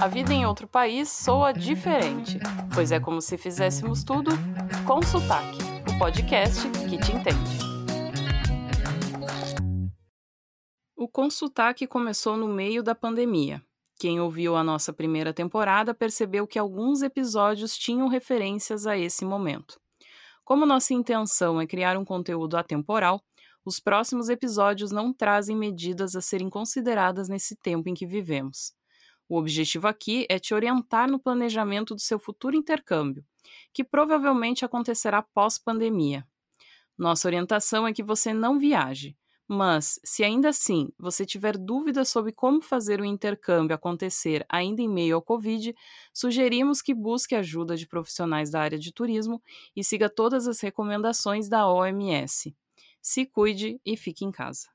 A vida em outro país soa diferente, pois é como se fizéssemos tudo com sotaque, o podcast que te entende. O Com Sotaque começou no meio da pandemia. Quem ouviu a nossa primeira temporada percebeu que alguns episódios tinham referências a esse momento. Como nossa intenção é criar um conteúdo atemporal, os próximos episódios não trazem medidas a serem consideradas nesse tempo em que vivemos. O objetivo aqui é te orientar no planejamento do seu futuro intercâmbio, que provavelmente acontecerá pós-pandemia. Nossa orientação é que você não viaje, mas, se ainda assim você tiver dúvidas sobre como fazer o intercâmbio acontecer ainda em meio ao Covid, sugerimos que busque ajuda de profissionais da área de turismo e siga todas as recomendações da OMS. Se cuide e fique em casa.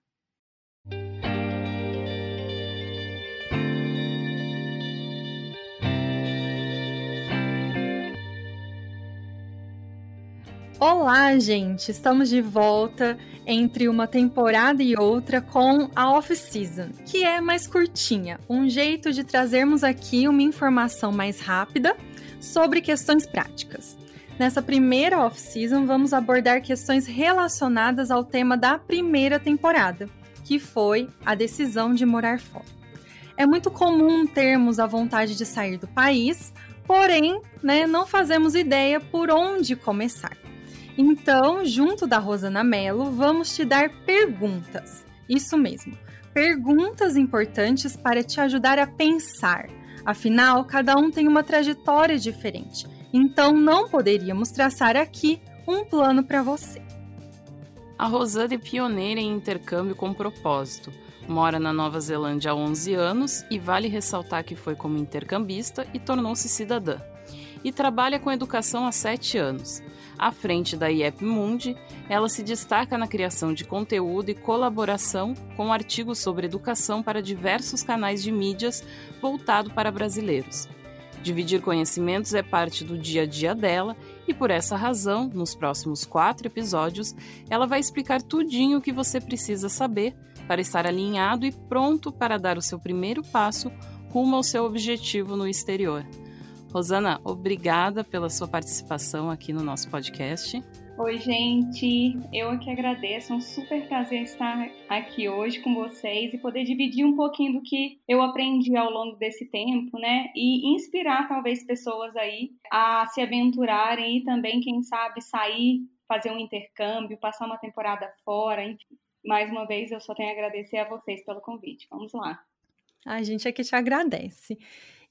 Olá, gente! Estamos de volta entre uma temporada e outra com a off-season, que é mais curtinha, um jeito de trazermos aqui uma informação mais rápida sobre questões práticas. Nessa primeira off-season, vamos abordar questões relacionadas ao tema da primeira temporada, que foi a decisão de morar fora. É muito comum termos a vontade de sair do país, porém, né, não fazemos ideia por onde começar. Então, junto da Rosana Mello, vamos te dar perguntas. Isso mesmo, perguntas importantes para te ajudar a pensar. Afinal, cada um tem uma trajetória diferente, então não poderíamos traçar aqui um plano para você. A Rosana é pioneira em intercâmbio com propósito. Mora na Nova Zelândia há 11 anos e vale ressaltar que foi como intercambista e tornou-se cidadã. E trabalha com educação há 7 anos. À frente da IEP Mundi, ela se destaca na criação de conteúdo e colaboração com artigos sobre educação para diversos canais de mídias voltado para brasileiros. Dividir conhecimentos é parte do dia a dia dela e por essa razão, nos próximos quatro episódios, ela vai explicar tudinho o que você precisa saber para estar alinhado e pronto para dar o seu primeiro passo rumo ao seu objetivo no exterior. Rosana, obrigada pela sua participação aqui no nosso podcast. Oi, gente. Eu aqui agradeço. É um super prazer estar aqui hoje com vocês e poder dividir um pouquinho do que eu aprendi ao longo desse tempo, né? E inspirar talvez pessoas aí a se aventurarem e também, quem sabe, sair, fazer um intercâmbio, passar uma temporada fora, enfim. Mais uma vez, eu só tenho a agradecer a vocês pelo convite. Vamos lá. A gente aqui te agradece.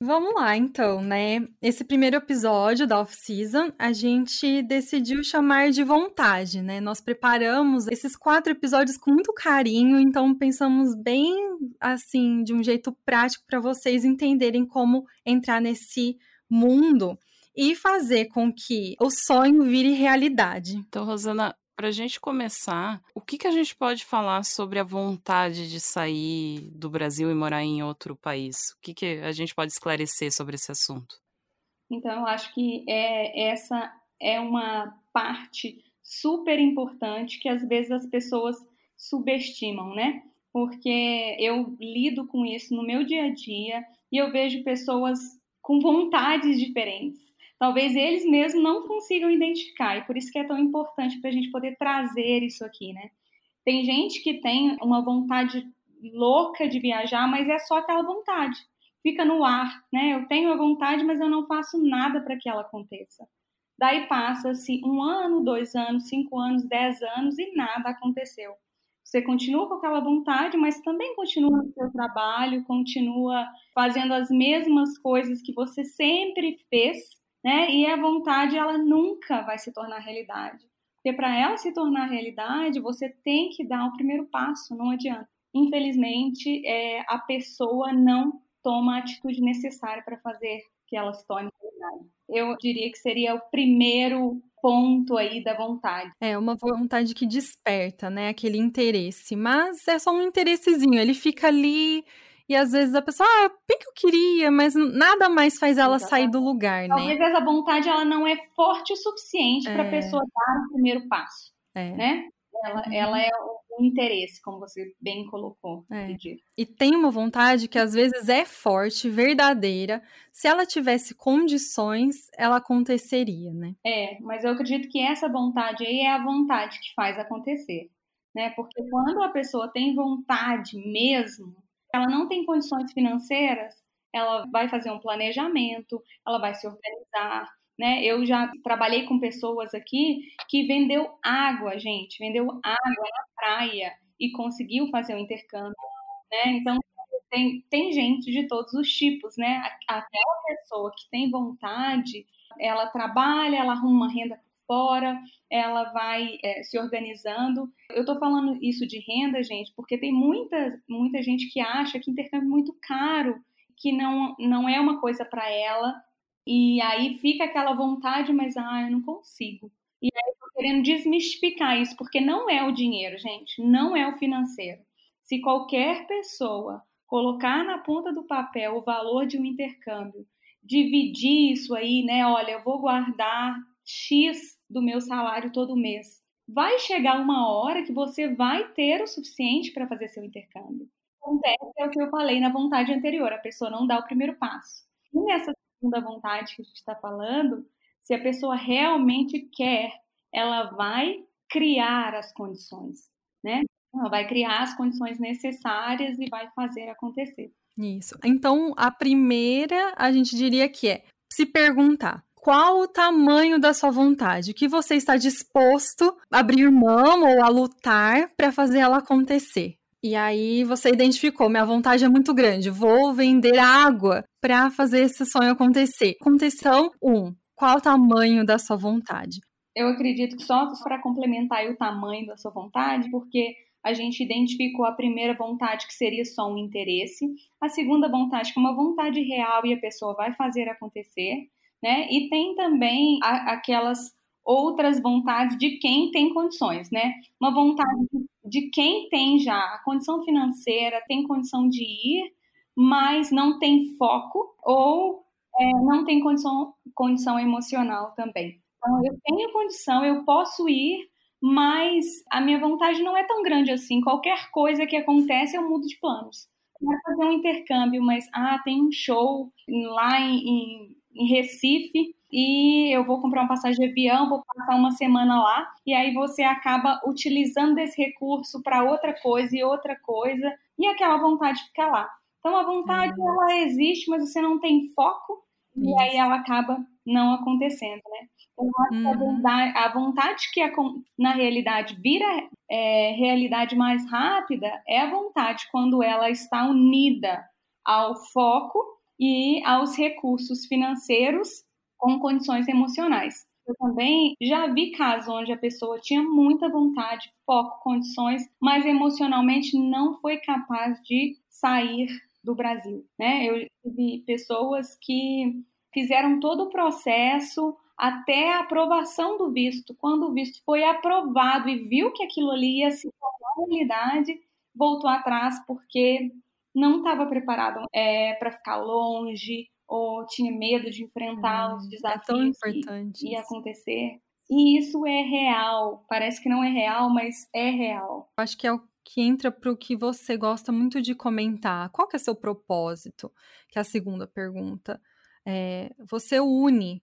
Vamos lá, então, né? Esse primeiro episódio da off-season a gente decidiu chamar de vontade, né? Nós preparamos esses quatro episódios com muito carinho, então pensamos bem assim, de um jeito prático para vocês entenderem como entrar nesse mundo e fazer com que o sonho vire realidade. Então, Rosana, para a gente começar, o que, que a gente pode falar sobre a vontade de sair do Brasil e morar em outro país? O que, que a gente pode esclarecer sobre esse assunto? Então, eu acho que é, essa é uma parte super importante que às vezes as pessoas subestimam, né? Porque eu lido com isso no meu dia a dia e eu vejo pessoas com vontades diferentes talvez eles mesmos não consigam identificar, e por isso que é tão importante para a gente poder trazer isso aqui, né? Tem gente que tem uma vontade louca de viajar, mas é só aquela vontade, fica no ar, né? Eu tenho a vontade, mas eu não faço nada para que ela aconteça. Daí passa-se um ano, dois anos, cinco anos, dez anos e nada aconteceu. Você continua com aquela vontade, mas também continua no seu trabalho, continua fazendo as mesmas coisas que você sempre fez, né? E a vontade ela nunca vai se tornar realidade. Porque para ela se tornar realidade, você tem que dar o primeiro passo, não adianta. Infelizmente, é, a pessoa não toma a atitude necessária para fazer que ela se torne realidade. Eu diria que seria o primeiro ponto aí da vontade. É uma vontade que desperta, né, aquele interesse, mas é só um interessezinho, ele fica ali e às vezes a pessoa, ah, bem que eu queria, mas nada mais faz ela Exatamente. sair do lugar, Talvez né? Talvez essa vontade ela não é forte o suficiente é. para a pessoa dar o primeiro passo, é. né? Ela, uhum. ela é o interesse, como você bem colocou. É. E tem uma vontade que às vezes é forte, verdadeira. Se ela tivesse condições, ela aconteceria, né? É, mas eu acredito que essa vontade aí é a vontade que faz acontecer, né? Porque quando a pessoa tem vontade mesmo, ela não tem condições financeiras, ela vai fazer um planejamento, ela vai se organizar, né? Eu já trabalhei com pessoas aqui que vendeu água, gente, vendeu água na praia e conseguiu fazer o um intercâmbio, né? Então tem, tem gente de todos os tipos, né? Aquela pessoa que tem vontade, ela trabalha, ela arruma uma renda fora, ela vai é, se organizando. Eu tô falando isso de renda, gente, porque tem muita, muita gente que acha que intercâmbio é muito caro, que não, não é uma coisa para ela, e aí fica aquela vontade, mas ah, eu não consigo. E aí eu tô querendo desmistificar isso, porque não é o dinheiro, gente, não é o financeiro. Se qualquer pessoa colocar na ponta do papel o valor de um intercâmbio, dividir isso aí, né? Olha, eu vou guardar X do meu salário todo mês. Vai chegar uma hora que você vai ter o suficiente para fazer seu intercâmbio. Acontece é o que eu falei na vontade anterior, a pessoa não dá o primeiro passo. E nessa segunda vontade que a gente está falando, se a pessoa realmente quer, ela vai criar as condições, né? Ela vai criar as condições necessárias e vai fazer acontecer. Isso. Então, a primeira, a gente diria que é se perguntar qual o tamanho da sua vontade, o que você está disposto a abrir mão ou a lutar para fazer ela acontecer. E aí você identificou, minha vontade é muito grande, vou vender água para fazer esse sonho acontecer. Condição 1. Um, qual o tamanho da sua vontade? Eu acredito que só para complementar o tamanho da sua vontade, porque a gente identificou a primeira vontade que seria só um interesse, a segunda vontade que é uma vontade real e a pessoa vai fazer acontecer, né? E tem também a, aquelas outras vontades de quem tem condições, né? Uma vontade de quem tem já a condição financeira, tem condição de ir, mas não tem foco ou é, não tem condição, condição emocional também. Então, eu tenho condição, eu posso ir, mas a minha vontade não é tão grande assim. Qualquer coisa que acontece, eu mudo de planos. Quero fazer um intercâmbio, mas ah, tem um show lá em, em, em Recife e eu vou comprar uma passagem de avião, vou passar uma semana lá, e aí você acaba utilizando esse recurso para outra coisa e outra coisa, e aquela vontade fica lá. Então a vontade uhum. ela existe, mas você não tem foco, Isso. e aí ela acaba não acontecendo, né? Então, uhum. a, vontade, que na realidade vira é, realidade mais rápida é a vontade quando ela está unida ao foco e aos recursos financeiros com condições emocionais. Eu também já vi casos onde a pessoa tinha muita vontade, foco, condições, mas emocionalmente não foi capaz de sair do Brasil. Né? Eu vi pessoas que fizeram todo o processo até a aprovação do visto. Quando o visto foi aprovado e viu que aquilo ali ia se tornar realidade, voltou atrás porque não estava preparado é, para ficar longe, ou tinha medo de enfrentar hum, os desafios é tão importante que ia acontecer. E isso é real. Parece que não é real, mas é real. Acho que é o que entra para o que você gosta muito de comentar. Qual que é seu propósito? Que é a segunda pergunta. É, você une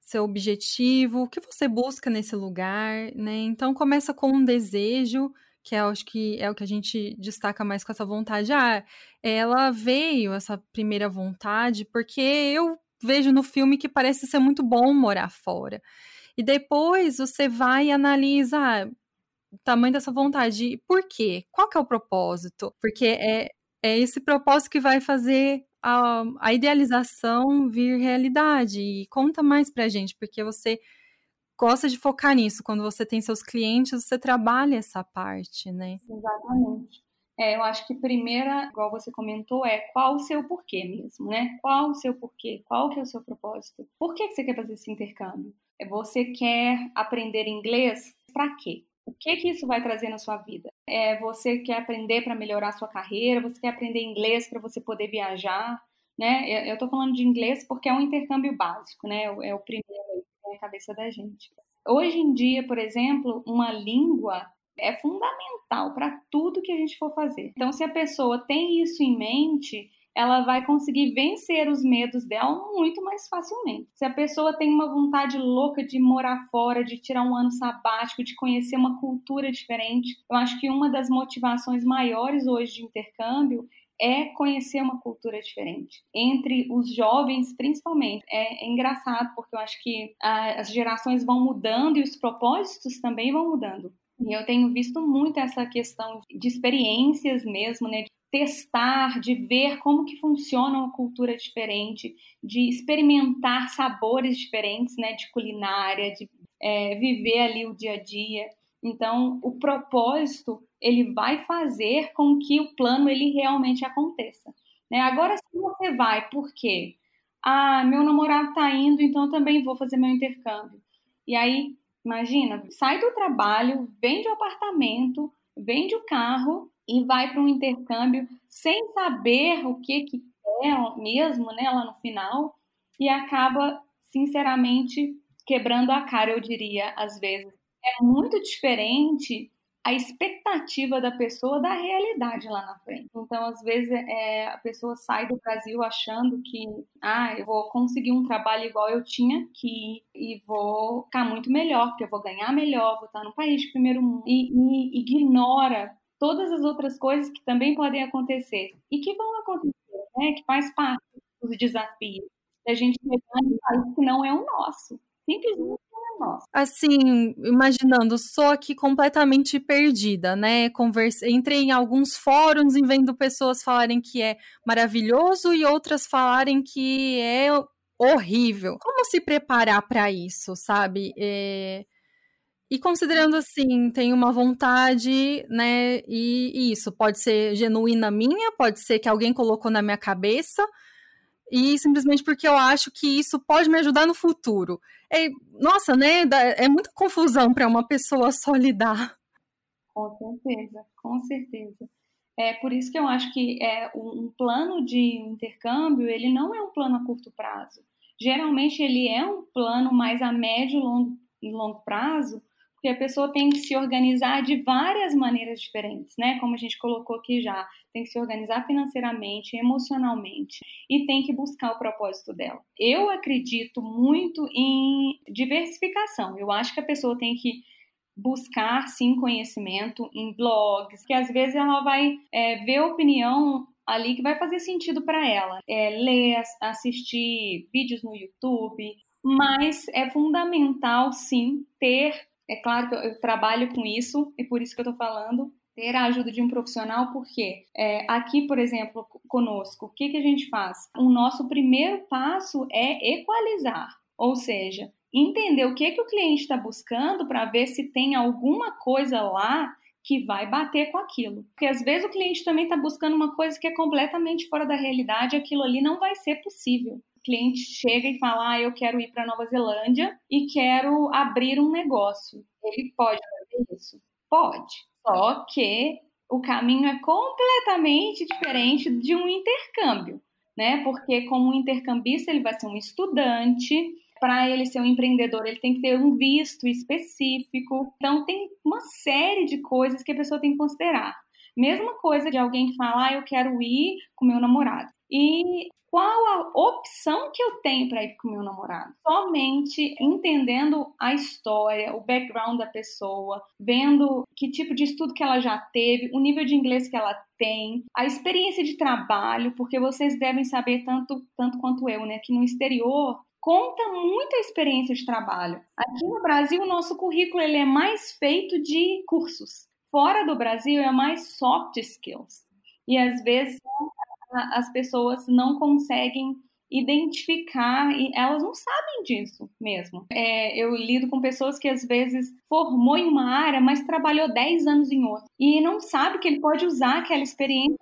seu objetivo, o que você busca nesse lugar, né? Então começa com um desejo que é, acho que é o que a gente destaca mais com essa vontade. Ah, ela veio, essa primeira vontade, porque eu vejo no filme que parece ser muito bom morar fora. E depois você vai e analisa ah, o tamanho dessa vontade. Por quê? Qual que é o propósito? Porque é, é esse propósito que vai fazer a, a idealização vir realidade. E conta mais pra gente, porque você gosta de focar nisso. Quando você tem seus clientes, você trabalha essa parte, né? Exatamente. É, eu acho que primeira, igual você comentou, é qual o seu porquê mesmo, né? Qual o seu porquê? Qual que é o seu propósito? Por que, que você quer fazer esse intercâmbio? É, você quer aprender inglês para quê? O que que isso vai trazer na sua vida? É, você quer aprender para melhorar a sua carreira? Você quer aprender inglês para você poder viajar? Né? Eu estou falando de inglês porque é um intercâmbio básico, né? É o primeiro na cabeça da gente. Hoje em dia, por exemplo, uma língua é fundamental para tudo que a gente for fazer. Então, se a pessoa tem isso em mente, ela vai conseguir vencer os medos dela muito mais facilmente. Se a pessoa tem uma vontade louca de morar fora, de tirar um ano sabático, de conhecer uma cultura diferente, eu acho que uma das motivações maiores hoje de intercâmbio é conhecer uma cultura diferente. Entre os jovens, principalmente. É, é engraçado, porque eu acho que a, as gerações vão mudando e os propósitos também vão mudando. E eu tenho visto muito essa questão de experiências mesmo, né? De testar, de ver como que funciona uma cultura diferente, de experimentar sabores diferentes, né? De culinária, de é, viver ali o dia a dia. Então, o propósito ele vai fazer com que o plano ele realmente aconteça. Né? Agora, se você vai, por quê? Ah, meu namorado está indo, então eu também vou fazer meu intercâmbio. E aí, imagina, sai do trabalho, vende o apartamento, vende o carro e vai para um intercâmbio sem saber o que, que é mesmo, né, lá no final, e acaba, sinceramente, quebrando a cara, eu diria, às vezes. É muito diferente a expectativa da pessoa da realidade lá na frente. Então, às vezes, é, a pessoa sai do Brasil achando que, ah, eu vou conseguir um trabalho igual eu tinha aqui e vou ficar muito melhor, porque eu vou ganhar melhor, vou estar no país de primeiro mundo, e, e ignora todas as outras coisas que também podem acontecer e que vão acontecer, né? Que faz parte dos desafios da gente chegar em um país que não é o nosso. Simplesmente Assim, imaginando, sou aqui completamente perdida, né? Converse... Entrei em alguns fóruns e vendo pessoas falarem que é maravilhoso e outras falarem que é horrível. Como se preparar para isso, sabe? É... E considerando assim, tem uma vontade, né? E, e, isso pode ser genuína minha, pode ser que alguém colocou na minha cabeça, e simplesmente porque eu acho que isso pode me ajudar no futuro. É, nossa, né? É muita confusão para uma pessoa só lidar. Com certeza, com certeza. É por isso que eu acho que é um plano de intercâmbio, ele não é um plano a curto prazo. Geralmente ele é um plano mais a médio e longo, longo prazo, porque a pessoa tem que se organizar de várias maneiras diferentes, né? Como a gente colocou aqui já, tem que se organizar financeiramente, emocionalmente e tem que buscar o propósito dela. Eu acredito muito em diversificação. Eu acho que a pessoa tem que buscar sim conhecimento em blogs, que às vezes ela vai é, ver opinião ali que vai fazer sentido para ela. É, ler, assistir vídeos no YouTube, mas é fundamental sim ter é claro que eu, eu trabalho com isso e por isso que eu estou falando ter a ajuda de um profissional, porque é, aqui, por exemplo, conosco, o que, que a gente faz? O nosso primeiro passo é equalizar, ou seja, entender o que, que o cliente está buscando para ver se tem alguma coisa lá que vai bater com aquilo. Porque às vezes o cliente também está buscando uma coisa que é completamente fora da realidade, aquilo ali não vai ser possível cliente chega e fala: ah, eu quero ir para Nova Zelândia e quero abrir um negócio. Ele pode fazer isso? Pode. Só que o caminho é completamente diferente de um intercâmbio, né? Porque como intercambista ele vai ser um estudante, para ele ser um empreendedor, ele tem que ter um visto específico. Então tem uma série de coisas que a pessoa tem que considerar. Mesma coisa de alguém que fala, ah, eu quero ir com meu namorado. E qual a opção que eu tenho para ir com meu namorado? Somente entendendo a história, o background da pessoa, vendo que tipo de estudo que ela já teve, o nível de inglês que ela tem, a experiência de trabalho, porque vocês devem saber tanto, tanto quanto eu, né? Que no exterior conta muito a experiência de trabalho. Aqui no Brasil, o nosso currículo ele é mais feito de cursos. Fora do Brasil, é mais soft skills. E às vezes as pessoas não conseguem identificar e elas não sabem disso mesmo. É, eu lido com pessoas que às vezes formou em uma área, mas trabalhou 10 anos em outra e não sabe que ele pode usar aquela experiência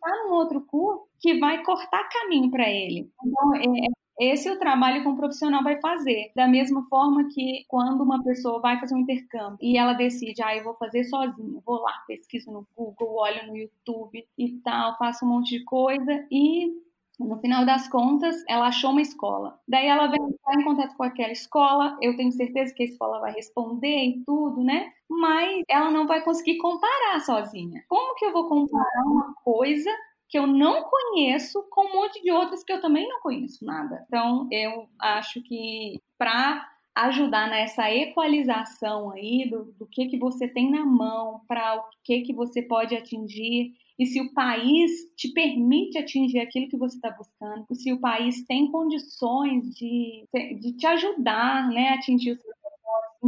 para num outro curso que vai cortar caminho para ele. Então, é, esse é o trabalho que um profissional vai fazer. Da mesma forma que quando uma pessoa vai fazer um intercâmbio e ela decide, ah, eu vou fazer sozinha, vou lá, pesquiso no Google, olho no YouTube e tal, faço um monte de coisa e No final das contas, ela achou uma escola. Daí ela vai entrar em contato com aquela escola. Eu tenho certeza que a escola vai responder e tudo, né? Mas ela não vai conseguir comparar sozinha. Como que eu vou comparar uma coisa que eu não conheço com um monte de outras que eu também não conheço nada? Então, eu acho que para ajudar nessa equalização aí do, do que que você tem na mão, para o que que você pode atingir e se o país te permite atingir aquilo que você está buscando, se o país tem condições de, de te ajudar né, a atingir os seus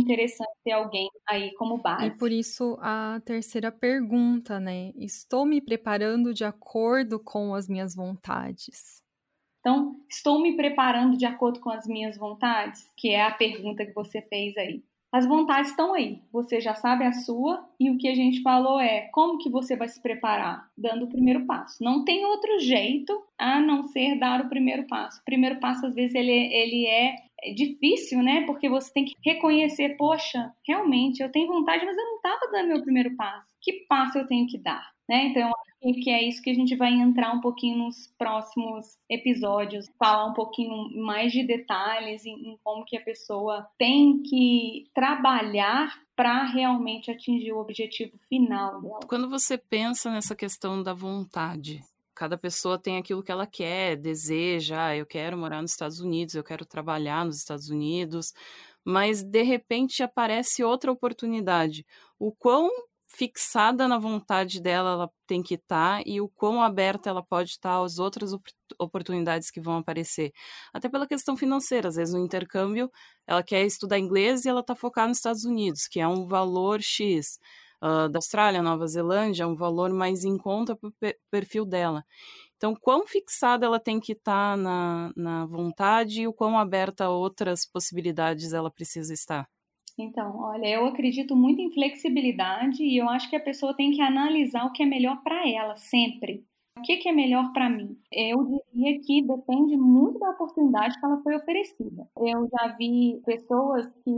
interessante ter alguém aí como base. E por isso a terceira pergunta, né? Estou me preparando de acordo com as minhas vontades? Então, estou me preparando de acordo com as minhas vontades? Que é a pergunta que você fez aí. As vontades estão aí, você já sabe a sua e o que a gente falou é como que você vai se preparar? Dando o primeiro passo. Não tem outro jeito a não ser dar o primeiro passo. O primeiro passo, às vezes, ele, ele é difícil, né? Porque você tem que reconhecer, poxa, realmente eu tenho vontade, mas eu não estava dando meu primeiro passo. Que passo eu tenho que dar? Né? Então, acho que é isso que a gente vai entrar um pouquinho nos próximos episódios, falar um pouquinho mais de detalhes em, em como que a pessoa tem que trabalhar para realmente atingir o objetivo final dela. Quando você pensa nessa questão da vontade, cada pessoa tem aquilo que ela quer, deseja, ah, eu quero morar nos Estados Unidos, eu quero trabalhar nos Estados Unidos, mas de repente aparece outra oportunidade. O quão fixada na vontade dela ela tem que estar tá, e o quão aberta ela pode estar tá às outras op oportunidades que vão aparecer. Até pela questão financeira, às vezes no intercâmbio ela quer estudar inglês e ela está focada nos Estados Unidos, que é um valor X. Uh, da Austrália, Nova Zelândia, é um valor mais em conta para o perfil dela. Então, quão fixada ela tem que estar tá na, na vontade e o quão aberta a outras possibilidades ela precisa estar? Então, olha, eu acredito muito em flexibilidade e eu acho que a pessoa tem que analisar o que é melhor para ela, sempre. O que, que é melhor para mim? Eu diria que depende muito da oportunidade que ela foi oferecida. Eu já vi pessoas que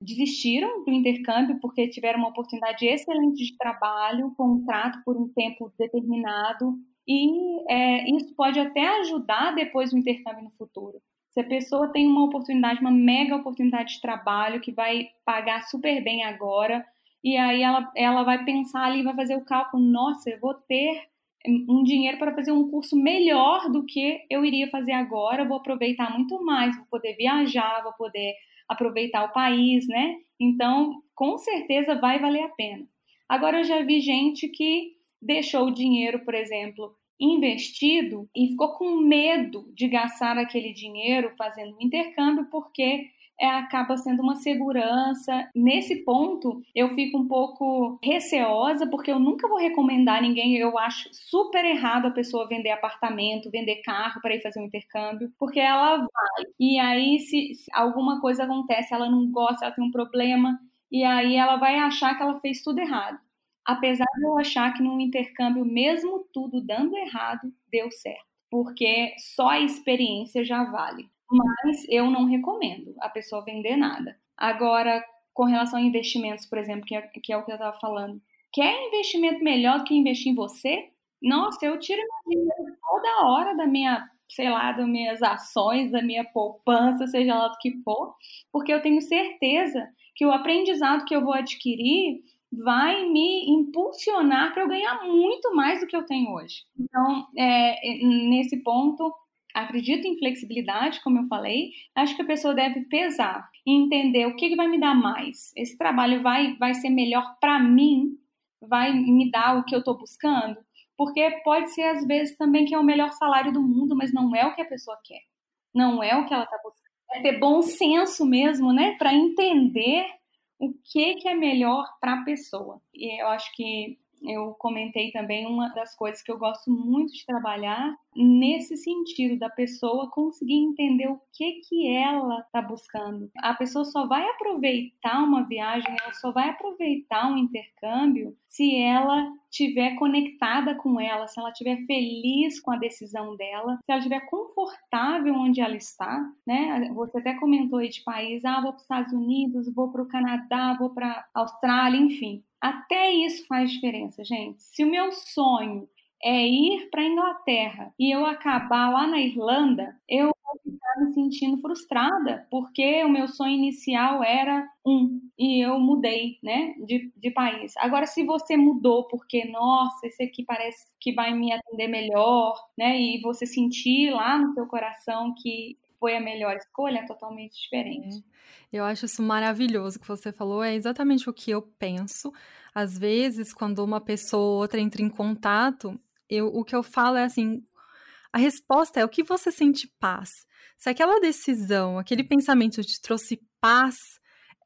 desistiram do intercâmbio porque tiveram uma oportunidade excelente de trabalho, contrato por um tempo determinado, e é, isso pode até ajudar depois o intercâmbio no futuro. Se a pessoa tem uma oportunidade, uma mega oportunidade de trabalho que vai pagar super bem agora, e aí ela, ela vai pensar ali, vai fazer o cálculo: nossa, eu vou ter um dinheiro para fazer um curso melhor do que eu iria fazer agora, vou aproveitar muito mais, vou poder viajar, vou poder aproveitar o país, né? Então, com certeza vai valer a pena. Agora, eu já vi gente que deixou o dinheiro, por exemplo, investido e ficou com medo de gastar aquele dinheiro fazendo um intercâmbio porque é, acaba sendo uma segurança. Nesse ponto, eu fico um pouco receosa, porque eu nunca vou recomendar ninguém. Eu acho super errado a pessoa vender apartamento, vender carro para ir fazer um intercâmbio, porque ela vai. E aí, se, se alguma coisa acontece, ela não gosta, ela tem um problema, e aí ela vai achar que ela fez tudo errado apesar de eu achar que no intercâmbio, mesmo tudo dando errado, deu certo, porque só a experiência já vale. Mas eu não recomendo a pessoa vender nada. Agora, com relação a investimentos, por exemplo, que é, que é o que eu estava falando, quer investimento melhor do que investir em você? Nossa, eu tiro meu dinheiro toda hora da minha, sei lá, das minhas ações, da minha poupança, seja lá do que for, porque eu tenho certeza que o aprendizado que eu vou adquirir vai me impulsionar para eu ganhar muito mais do que eu tenho hoje. Então, é, nesse ponto, acredito em flexibilidade, como eu falei. Acho que a pessoa deve pesar e entender o que, que vai me dar mais. Esse trabalho vai, vai ser melhor para mim? Vai me dar o que eu estou buscando? Porque pode ser, às vezes, também que é o melhor salário do mundo, mas não é o que a pessoa quer. Não é o que ela está buscando. É ter bom senso mesmo, né? Para entender o que, que é melhor para a pessoa. E eu acho que eu comentei também uma das coisas que eu gosto muito de trabalhar nesse sentido da pessoa conseguir entender o que que ela está buscando. A pessoa só vai aproveitar uma viagem, ela só vai aproveitar um intercâmbio se ela estiver conectada com ela, se ela estiver feliz com a decisão dela, se ela estiver confortável onde ela está, né? Você até comentou aí de país, ah, vou para os Estados Unidos, vou para o Canadá, vou para Austrália, enfim. Até isso faz diferença, gente. Se o meu sonho é ir para a Inglaterra e eu acabar lá na Irlanda, eu vou ficar me sentindo frustrada, porque o meu sonho inicial era um e eu mudei, né, de, de país. Agora, se você mudou porque, nossa, esse aqui parece que vai me atender melhor, né, e você sentir lá no seu coração que foi a melhor escolha, é totalmente diferente. É. Eu acho isso maravilhoso que você falou, é exatamente o que eu penso. Às vezes, quando uma pessoa ou outra entra em contato, eu, o que eu falo é assim: a resposta é o que você sente paz. Se aquela decisão, aquele pensamento te trouxe paz,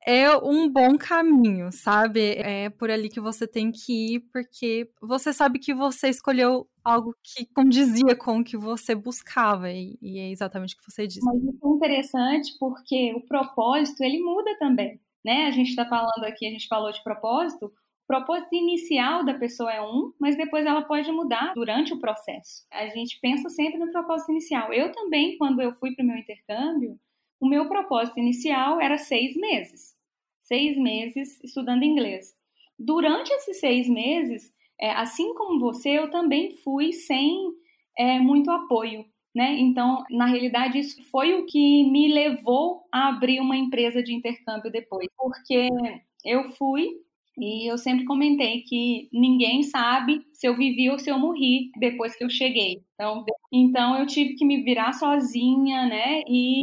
é um bom caminho, sabe? É por ali que você tem que ir, porque você sabe que você escolheu algo que condizia com o que você buscava, e, e é exatamente o que você disse. Mas isso é interessante porque o propósito, ele muda também, né? A gente está falando aqui, a gente falou de propósito, propósito inicial da pessoa é um, mas depois ela pode mudar durante o processo. A gente pensa sempre no propósito inicial. Eu também, quando eu fui para o meu intercâmbio, o meu propósito inicial era seis meses. Seis meses estudando inglês. Durante esses seis meses, é, assim como você, eu também fui sem é, muito apoio. Né? Então, na realidade, isso foi o que me levou a abrir uma empresa de intercâmbio depois, porque eu fui e eu sempre comentei que ninguém sabe se eu vivi ou se eu morri depois que eu cheguei. Então, então eu tive que me virar sozinha, né? E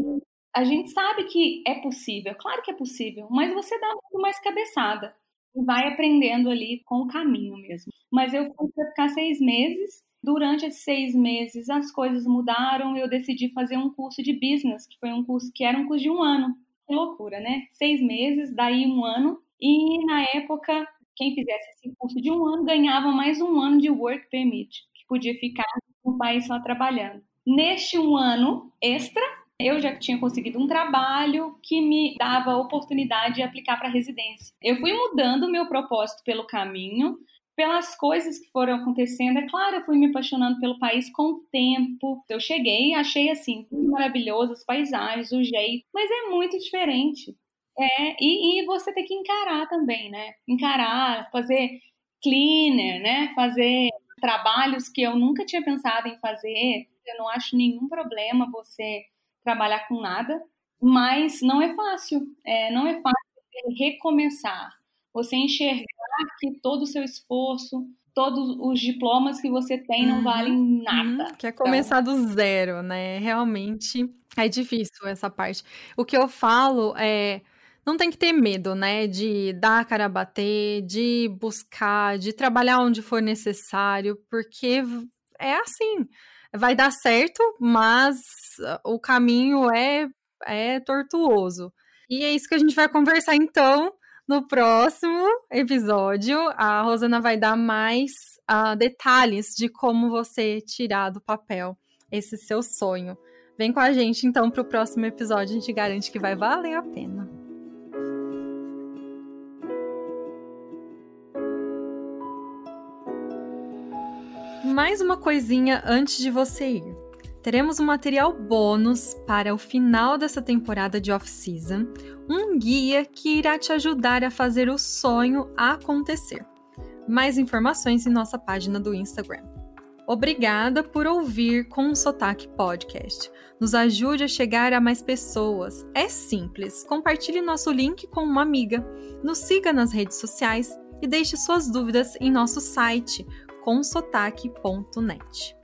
a gente sabe que é possível, claro que é possível, mas você dá muito mais cabeçada e vai aprendendo ali com o caminho mesmo. Mas eu fui para ficar seis meses. Durante esses seis meses, as coisas mudaram. Eu decidi fazer um curso de business, que foi um curso que era um curso de um ano. Que loucura, né? Seis meses, daí um ano e na época, quem fizesse esse curso de um ano ganhava mais um ano de work permit, que podia ficar no país só trabalhando. Neste um ano extra, eu já tinha conseguido um trabalho que me dava a oportunidade de aplicar para residência. Eu fui mudando meu propósito pelo caminho, pelas coisas que foram acontecendo. É claro, eu fui me apaixonando pelo país com o tempo. Eu cheguei, achei assim, maravilhoso, as paisagens, o jeito, mas é muito diferente. É, e, e você tem que encarar também, né? Encarar, fazer cleaner, né? Fazer trabalhos que eu nunca tinha pensado em fazer. Eu não acho nenhum problema você trabalhar com nada, mas não é fácil. É, não é fácil recomeçar. Você enxergar que todo o seu esforço, todos os diplomas que você tem não uhum, valem nada. Uhum, que é começar então... do zero, né? Realmente é difícil essa parte. O que eu falo é não tem que ter medo, né? De dar a cara a bater, de buscar, de trabalhar onde for necessário, porque é assim. Vai dar certo, mas o caminho é, é tortuoso. E é isso que a gente vai conversar então no próximo episódio. A Rosana vai dar mais uh, detalhes de como você tirar do papel esse seu sonho. Vem com a gente então para o próximo episódio, a gente garante que vai valer a pena. Mais uma coisinha antes de você ir. Teremos um material bônus para o final dessa temporada de off-season, um guia que irá te ajudar a fazer o sonho acontecer. Mais informações em nossa página do Instagram. Obrigada por ouvir com o Sotaque Podcast. Nos ajude a chegar a mais pessoas. É simples. Compartilhe nosso link com uma amiga. Nos siga nas redes sociais e deixe suas dúvidas em nosso site consotaque.net.